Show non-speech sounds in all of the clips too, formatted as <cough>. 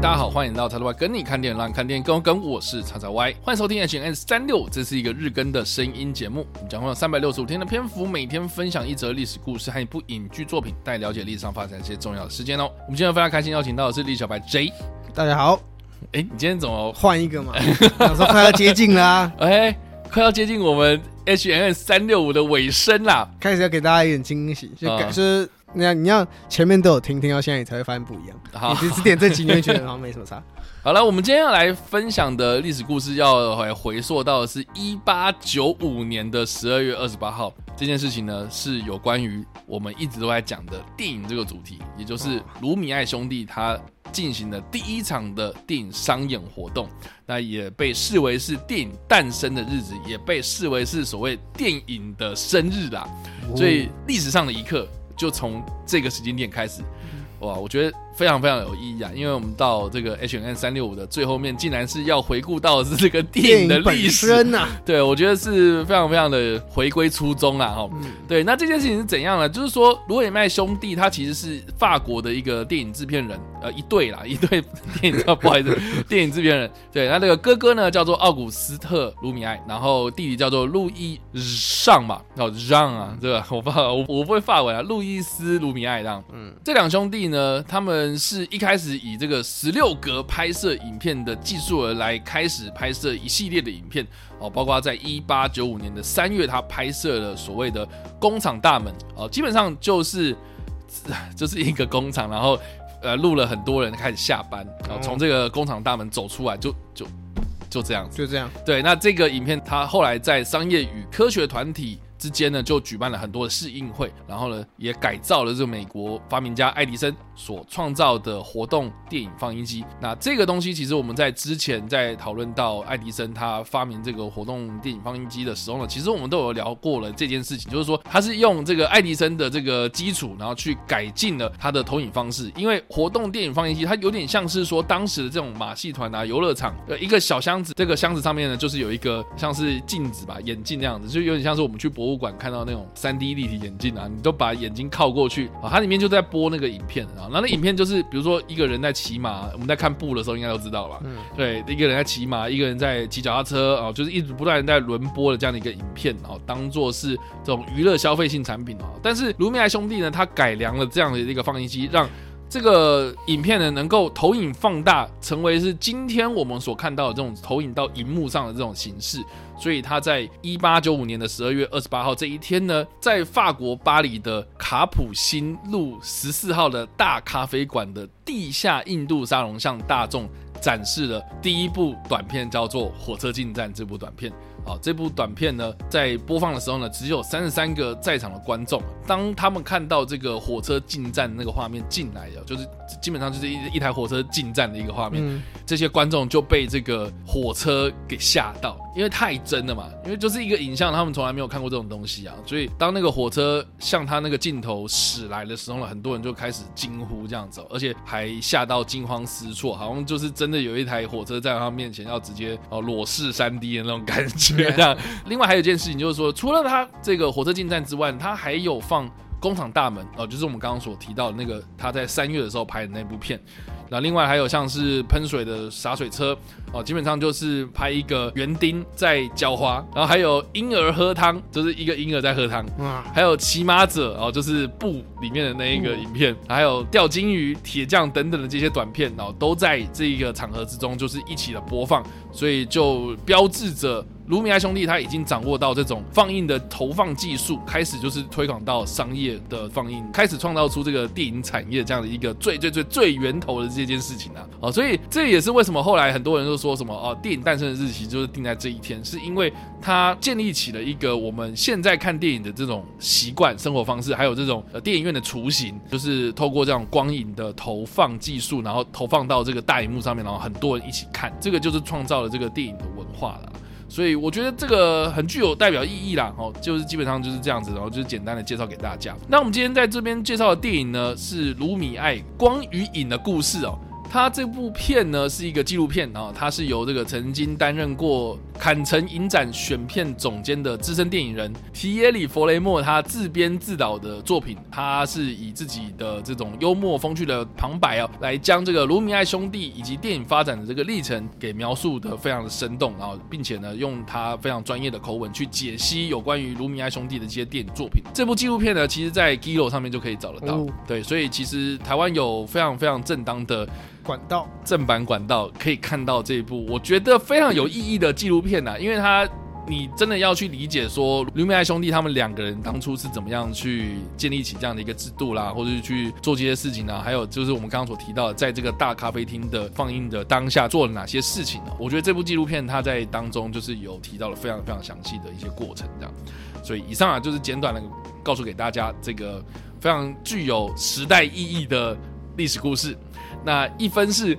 大家好，欢迎来到叉叉 Y 跟你看电影，让你看电影更有梗。我是叉叉 Y，欢迎收听 H N S 三六，这是一个日更的声音节目。我们将会有三百六十五天的篇幅，每天分享一则历史故事和一部影剧作品，带你了解历史上发生一些重要的事件哦。我们今天非常开心邀请到的是李小白 J，大家好。哎，你今天怎么换一个嘛？我说快要接近了啊，<laughs> 哎，快要接近我们 H N S 三六五的尾声啦，开始要给大家一点惊喜，就感是。你要你要前面都有听，听到现在你才会发现不一样。好，你只点这几年觉得好像没什么差。<laughs> 好了，我们今天要来分享的历史故事，要回回溯到的是一八九五年的十二月二十八号。这件事情呢，是有关于我们一直都在讲的电影这个主题，也就是卢米埃兄弟他进行的第一场的电影商演活动，那也被视为是电影诞生的日子，也被视为是所谓电影的生日啦。所以历史上的一刻。就从这个时间点开始，哇，我觉得。非常非常有意义啊！因为我们到这个 H N 三六五的最后面，竟然是要回顾到的是这个电影的历史呐。对，我觉得是非常非常的回归初衷啊！哈，对。那这件事情是怎样呢？就是说，卢米埃兄弟他其实是法国的一个电影制片人，呃，一对啦，<laughs> 一对电影，不好意思，<laughs> 电影制片人。对，那这个哥哥呢叫做奥古斯特卢米埃，然后弟弟叫做路易尚嘛，叫让啊，对吧？我不我我不会法文啊，路易斯卢米埃这样。嗯，这两兄弟呢，他们。是一开始以这个十六格拍摄影片的技术而来开始拍摄一系列的影片哦，包括在一八九五年的三月，他拍摄了所谓的工厂大门哦，基本上就是就是一个工厂，然后呃录了很多人开始下班，然后从这个工厂大门走出来，就就就这样子，就这样。对，那这个影片他后来在商业与科学团体。之间呢，就举办了很多的试映会，然后呢，也改造了这个美国发明家爱迪生所创造的活动电影放映机。那这个东西，其实我们在之前在讨论到爱迪生他发明这个活动电影放映机的时候呢，其实我们都有聊过了这件事情，就是说他是用这个爱迪生的这个基础，然后去改进了他的投影方式。因为活动电影放映机它有点像是说当时的这种马戏团啊、游乐场，呃，一个小箱子，这个箱子上面呢，就是有一个像是镜子吧、眼镜那样子，就有点像是我们去博。物馆看到那种三 D 立体眼镜啊，你都把眼睛靠过去啊，它里面就在播那个影片啊，然后那影片就是比如说一个人在骑马，我们在看布的时候应该都知道吧？嗯，对，一个人在骑马，一个人在骑脚踏车啊，就是一直不断在轮播的这样的一个影片啊，当做是这种娱乐消费性产品啊。但是卢米埃兄弟呢，他改良了这样的一个放映机，让这个影片呢，能够投影放大，成为是今天我们所看到的这种投影到荧幕上的这种形式。所以他在一八九五年的十二月二十八号这一天呢，在法国巴黎的卡普新路十四号的大咖啡馆的地下印度沙龙向大众展示了第一部短片，叫做《火车进站》这部短片。好，这部短片呢，在播放的时候呢，只有三十三个在场的观众。当他们看到这个火车进站那个画面进来的，就是基本上就是一一台火车进站的一个画面，嗯、这些观众就被这个火车给吓到，因为太真了嘛，因为就是一个影像，他们从来没有看过这种东西啊。所以当那个火车向他那个镜头驶来的时候呢，很多人就开始惊呼这样子，而且还吓到惊慌失措，好像就是真的有一台火车在他面前要直接哦裸视三 D 的那种感觉。这样，另外还有一件事情就是说，除了他这个火车进站之外，他还有放工厂大门哦，就是我们刚刚所提到的那个他在三月的时候拍的那部片。那另外还有像是喷水的洒水车哦，基本上就是拍一个园丁在浇花，然后还有婴儿喝汤，就是一个婴儿在喝汤，还有骑马者哦，就是布里面的那一个影片，还有钓金鱼、铁匠等等的这些短片哦，都在这一个场合之中就是一起的播放，所以就标志着。卢米埃兄弟他已经掌握到这种放映的投放技术，开始就是推广到商业的放映，开始创造出这个电影产业这样的一个最最最最源头的这件事情啊！哦，所以这也是为什么后来很多人都说什么哦，电影诞生的日期就是定在这一天，是因为它建立起了一个我们现在看电影的这种习惯、生活方式，还有这种呃电影院的雏形，就是透过这种光影的投放技术，然后投放到这个大荧幕上面，然后很多人一起看，这个就是创造了这个电影的文化了。所以我觉得这个很具有代表意义啦，哦，就是基本上就是这样子，然后就是简单的介绍给大家。那我们今天在这边介绍的电影呢，是卢米埃《光与影的故事》哦。它这部片呢是一个纪录片啊，它是由这个曾经担任过坎城影展选片总监的资深电影人提耶里·弗雷默他自编自导的作品。他是以自己的这种幽默风趣的旁白啊，来将这个卢米埃兄弟以及电影发展的这个历程给描述得非常的生动，然后并且呢用他非常专业的口吻去解析有关于卢米埃兄弟的这些电影作品。这部纪录片呢，其实在 Giloo 上面就可以找得到。对，所以其实台湾有非常非常正当的。管道正版管道可以看到这一部我觉得非常有意义的纪录片呐，因为它你真的要去理解说卢米埃兄弟他们两个人当初是怎么样去建立起这样的一个制度啦，或者是去做这些事情呢？还有就是我们刚刚所提到，在这个大咖啡厅的放映的当下做了哪些事情呢？我觉得这部纪录片它在当中就是有提到了非常非常详细的一些过程，这样。所以以上啊就是简短的告诉给大家这个非常具有时代意义的历史故事。那一分是，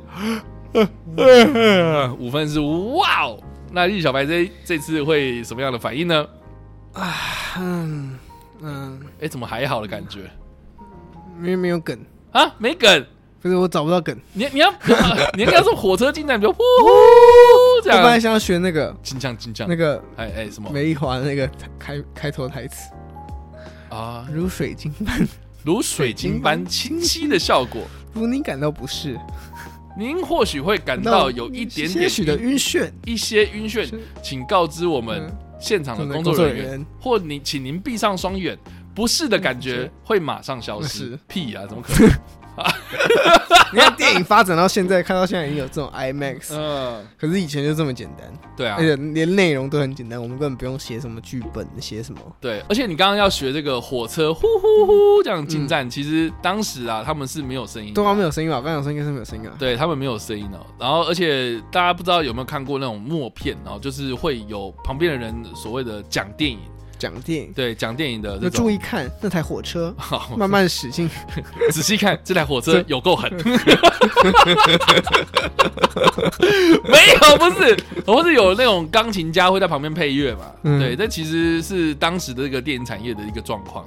<laughs> 五分是哇哦！那日小白这这次会什么样的反应呢？啊，嗯嗯，哎，怎么还好的感觉？没没有梗啊？没梗？不是我找不到梗。你你要 <laughs> 你应该说火车进站，比如呼呼 <laughs> 这样。我本来想要学那个金枪金枪，那个哎哎什么？梅丽华那个开开头台词啊，如水晶般，如水晶般清晰的效果。如，您感到不适，您或许会感到有一点点许的晕眩，一些晕眩，请告知我们现场的工作人员，或您，请您闭上双眼，不适的感觉会马上消失。屁啊，怎么可能？<laughs> <laughs> 你看电影发展到现在，看到现在已经有这种 IMAX，嗯，可是以前就这么简单，对啊，而且连内容都很简单，我们根本不用写什么剧本，写什么，对，而且你刚刚要学这个火车呼呼呼这样进站，嗯、其实当时啊，他们是没有声音，对方没有声音吧？刚刚有声音应该是没有声音啊，对他们没有声音哦。然后，而且大家不知道有没有看过那种默片，然后就是会有旁边的人所谓的讲电影。讲电影，对，讲电影的，要注意看那台火车，好慢慢驶进，<laughs> 仔细看这台火车有够狠。<laughs> 没有，不是，不是有那种钢琴家会在旁边配乐嘛？对，这其实是当时的这个电影产业的一个状况。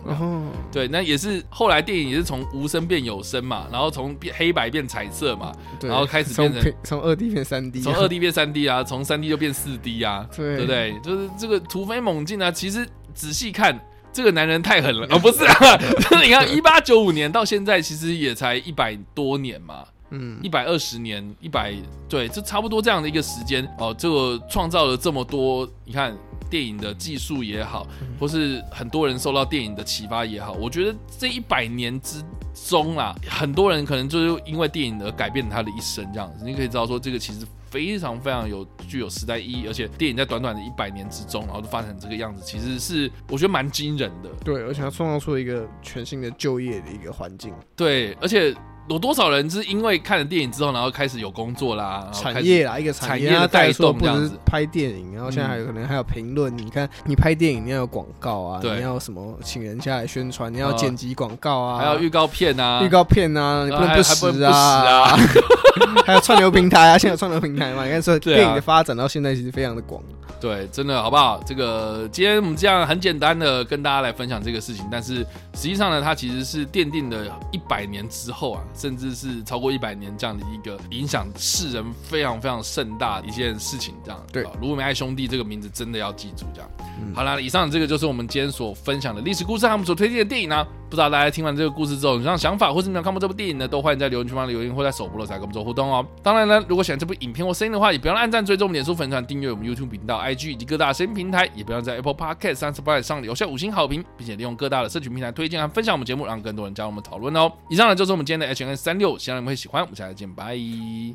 对，那也是后来电影也是从无声变有声嘛，然后从变黑白变彩色嘛，然后开始变成从二 D 变三 D，从二 D 变三 D 啊，从三 D 就变四 D 啊，对不对？就是这个突飞猛进啊，其实。仔细看，这个男人太狠了哦！不是啊，<laughs> 你看一八九五年到现在，其实也才一百多年嘛，嗯，一百二十年，一百对，就差不多这样的一个时间哦。这个创造了这么多，你看电影的技术也好，或是很多人受到电影的启发也好，我觉得这一百年之中啦，很多人可能就是因为电影而改变他的一生，这样子，你可以知道说这个其实。非常非常有具有时代意义，而且电影在短短的一百年之中，然后就发展成这个样子，其实是我觉得蛮惊人的。对，而且它创造出了一个全新的就业的一个环境。对，而且。有多少人是因为看了电影之后，然后开始有工作啦？产业啦，一个产业的带动这样子。拍电影，然后现在还有可能还有评论。你看，你拍电影你要有广告啊，你要什么请人家来宣传，你要剪辑广告啊，还有预告片啊，预告片啊，你不能不实啊，<laughs> 还有串流平台啊，现在有串流平台嘛？你看，说电影的发展到现在其实非常的广。对，真的好不好？这个今天我们这样很简单的跟大家来分享这个事情，但是实际上呢，它其实是奠定了一百年之后啊，甚至是超过一百年这样的一个影响世人非常非常盛大的一件事情。这样对，卢米埃兄弟这个名字真的要记住。这样，嗯、好了，以上这个就是我们今天所分享的历史故事，他们所推荐的电影呢、啊。不知道大家听完这个故事之后有什么想法，或是你有看过这部电影呢？都欢迎在留言区帮留言，或在首播的时候跟我们做互动哦。当然呢，如果喜欢这部影片或声音的话，也不要按赞、追踪我们脸书粉团、订阅我们 YouTube 频道、IG 以及各大声音平台，也不要在 Apple Podcast、三十八上留下五星好评，并且利用各大的社群平台推荐和分享我们节目，让更多人加入我们讨论哦。以上呢就是我们今天的 H N 三六，希望你们会喜欢。我们下次见，拜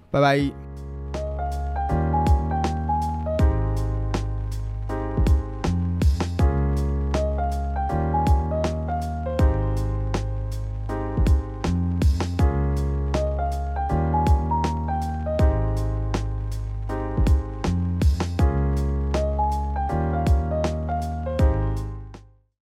拜拜。